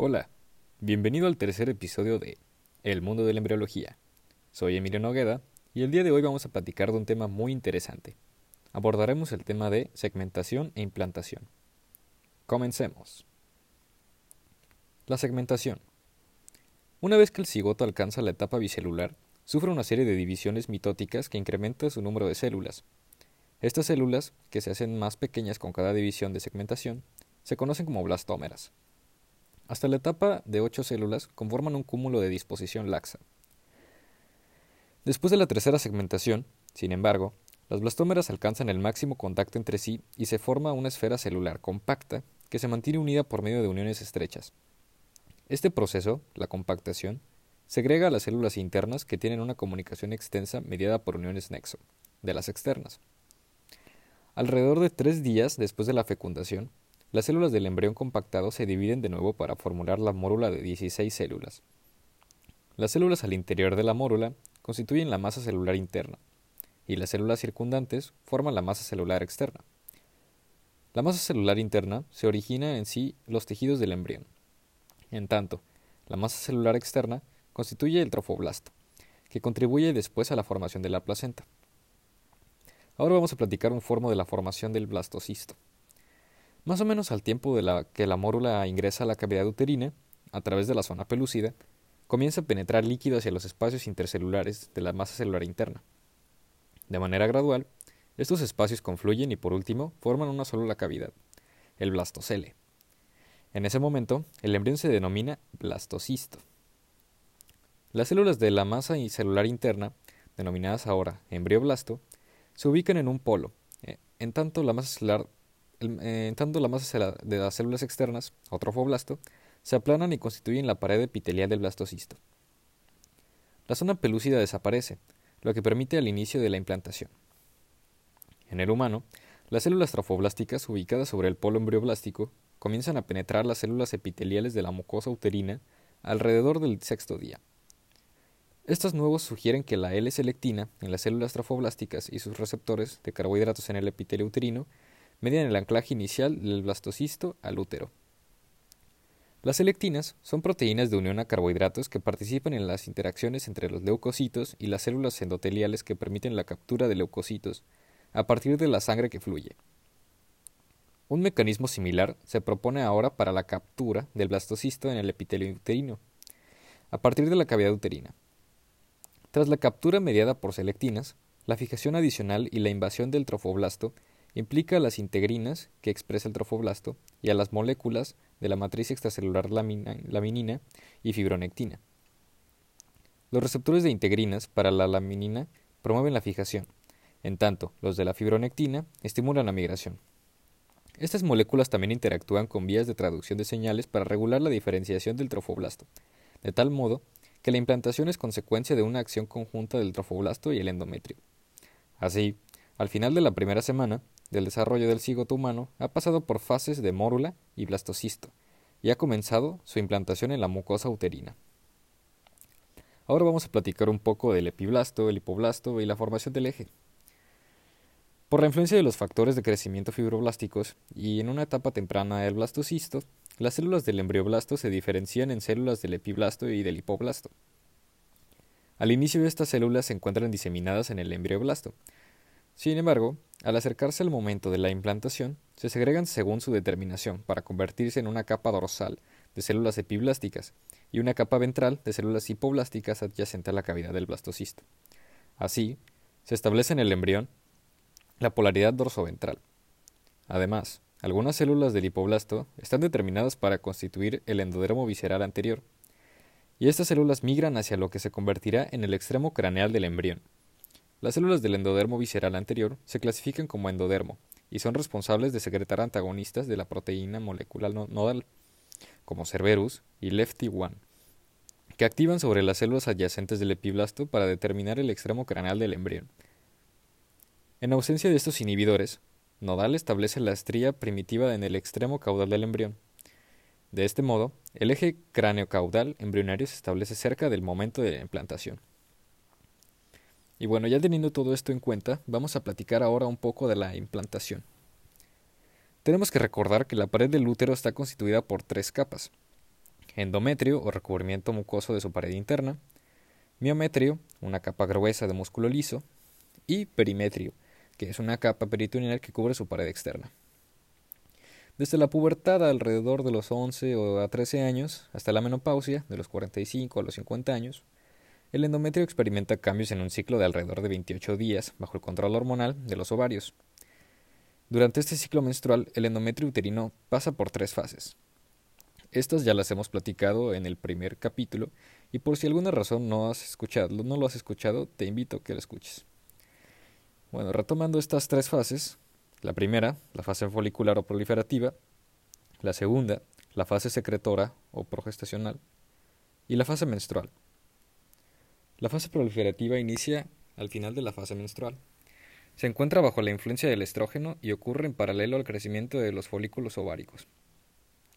Hola, bienvenido al tercer episodio de El mundo de la embriología. Soy Emilio Nogueda y el día de hoy vamos a platicar de un tema muy interesante. Abordaremos el tema de segmentación e implantación. Comencemos. La segmentación. Una vez que el cigoto alcanza la etapa bicelular, sufre una serie de divisiones mitóticas que incrementa su número de células. Estas células, que se hacen más pequeñas con cada división de segmentación, se conocen como blastómeras. Hasta la etapa de ocho células conforman un cúmulo de disposición laxa. Después de la tercera segmentación, sin embargo, las blastómeras alcanzan el máximo contacto entre sí y se forma una esfera celular compacta que se mantiene unida por medio de uniones estrechas. Este proceso, la compactación, segrega a las células internas que tienen una comunicación extensa mediada por uniones nexo, de las externas. Alrededor de tres días después de la fecundación, las células del embrión compactado se dividen de nuevo para formular la mórula de 16 células. Las células al interior de la mórula constituyen la masa celular interna, y las células circundantes forman la masa celular externa. La masa celular interna se origina en sí los tejidos del embrión. En tanto, la masa celular externa constituye el trofoblasto, que contribuye después a la formación de la placenta. Ahora vamos a platicar un formo de la formación del blastocisto. Más o menos al tiempo de que la mórula ingresa a la cavidad uterina, a través de la zona pelúcida, comienza a penetrar líquido hacia los espacios intercelulares de la masa celular interna. De manera gradual, estos espacios confluyen y por último forman una sola cavidad, el blastocele. En ese momento, el embrión se denomina blastocisto. Las células de la masa celular interna, denominadas ahora embrioblasto, se ubican en un polo, eh, en tanto la masa celular eh, en tanto la masa de las células externas, o trofoblasto, se aplanan y constituyen la pared epitelial del blastocisto. La zona pelúcida desaparece, lo que permite el inicio de la implantación. En el humano, las células trofoblásticas ubicadas sobre el polo embrioblástico comienzan a penetrar las células epiteliales de la mucosa uterina alrededor del sexto día. Estos nuevos sugieren que la L-selectina en las células trofoblásticas y sus receptores de carbohidratos en el epitelio uterino median el anclaje inicial del blastocisto al útero. Las selectinas son proteínas de unión a carbohidratos que participan en las interacciones entre los leucocitos y las células endoteliales que permiten la captura de leucocitos a partir de la sangre que fluye. Un mecanismo similar se propone ahora para la captura del blastocisto en el epitelio uterino, a partir de la cavidad uterina. Tras la captura mediada por selectinas, la fijación adicional y la invasión del trofoblasto implica a las integrinas que expresa el trofoblasto y a las moléculas de la matriz extracelular laminina y fibronectina. Los receptores de integrinas para la laminina promueven la fijación, en tanto los de la fibronectina estimulan la migración. Estas moléculas también interactúan con vías de traducción de señales para regular la diferenciación del trofoblasto, de tal modo que la implantación es consecuencia de una acción conjunta del trofoblasto y el endometrio. Así, al final de la primera semana, del desarrollo del cigoto humano ha pasado por fases de mórula y blastocisto y ha comenzado su implantación en la mucosa uterina. Ahora vamos a platicar un poco del epiblasto, el hipoblasto y la formación del eje. Por la influencia de los factores de crecimiento fibroblásticos y en una etapa temprana del blastocisto, las células del embrioblasto se diferencian en células del epiblasto y del hipoblasto. Al inicio estas células se encuentran diseminadas en el embrioblasto, sin embargo, al acercarse el momento de la implantación, se segregan según su determinación para convertirse en una capa dorsal de células epiblásticas y una capa ventral de células hipoblásticas adyacente a la cavidad del blastocisto. Así, se establece en el embrión la polaridad dorsoventral. Además, algunas células del hipoblasto están determinadas para constituir el endodermo visceral anterior, y estas células migran hacia lo que se convertirá en el extremo craneal del embrión, las células del endodermo visceral anterior se clasifican como endodermo y son responsables de secretar antagonistas de la proteína molecular nodal, como Cerberus y Lefty-1, que activan sobre las células adyacentes del epiblasto para determinar el extremo craneal del embrión. En ausencia de estos inhibidores, Nodal establece la estría primitiva en el extremo caudal del embrión. De este modo, el eje cráneo-caudal embrionario se establece cerca del momento de la implantación. Y bueno, ya teniendo todo esto en cuenta, vamos a platicar ahora un poco de la implantación. Tenemos que recordar que la pared del útero está constituida por tres capas. endometrio o recubrimiento mucoso de su pared interna, miometrio, una capa gruesa de músculo liso, y perimetrio, que es una capa peritoneal que cubre su pared externa. Desde la pubertad alrededor de los 11 o a 13 años hasta la menopausia, de los 45 a los 50 años, el endometrio experimenta cambios en un ciclo de alrededor de 28 días bajo el control hormonal de los ovarios. Durante este ciclo menstrual, el endometrio uterino pasa por tres fases. Estas ya las hemos platicado en el primer capítulo y por si alguna razón no, has escuchado, no lo has escuchado, te invito a que lo escuches. Bueno, retomando estas tres fases, la primera, la fase folicular o proliferativa, la segunda, la fase secretora o progestacional, y la fase menstrual. La fase proliferativa inicia al final de la fase menstrual. Se encuentra bajo la influencia del estrógeno y ocurre en paralelo al crecimiento de los folículos ováricos.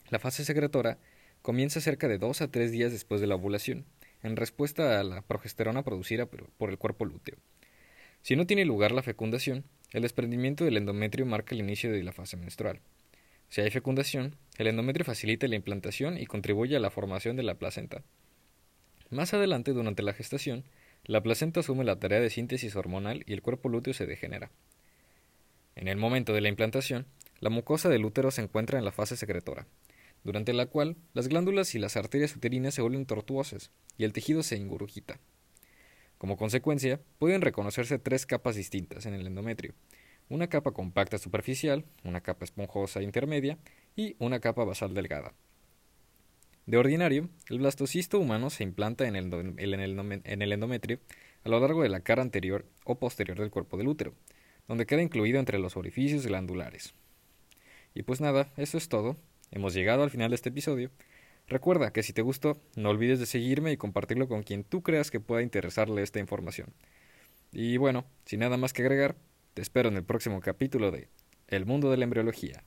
La fase secretora comienza cerca de dos a tres días después de la ovulación, en respuesta a la progesterona producida por el cuerpo lúteo. Si no tiene lugar la fecundación, el desprendimiento del endometrio marca el inicio de la fase menstrual. Si hay fecundación, el endometrio facilita la implantación y contribuye a la formación de la placenta. Más adelante, durante la gestación, la placenta asume la tarea de síntesis hormonal y el cuerpo lúteo se degenera. En el momento de la implantación, la mucosa del útero se encuentra en la fase secretora, durante la cual las glándulas y las arterias uterinas se vuelven tortuosas y el tejido se ingurgita. Como consecuencia, pueden reconocerse tres capas distintas en el endometrio, una capa compacta superficial, una capa esponjosa intermedia y una capa basal delgada. De ordinario, el blastocisto humano se implanta en el, en el endometrio a lo largo de la cara anterior o posterior del cuerpo del útero, donde queda incluido entre los orificios glandulares. Y pues nada, eso es todo. Hemos llegado al final de este episodio. Recuerda que si te gustó, no olvides de seguirme y compartirlo con quien tú creas que pueda interesarle esta información. Y bueno, sin nada más que agregar, te espero en el próximo capítulo de El mundo de la embriología.